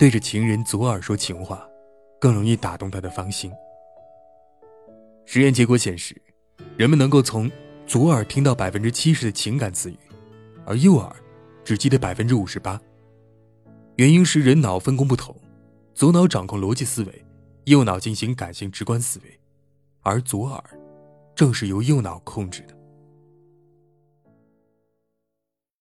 对着情人左耳说情话更容易打动他的芳心。实验结果显示人们能够从左耳听到百分之七十的情感词语而右耳只记得百分之五十八。原因是人脑分工不同左脑掌控逻辑思维右脑进行感性直观思维而左耳正是由右脑控制的。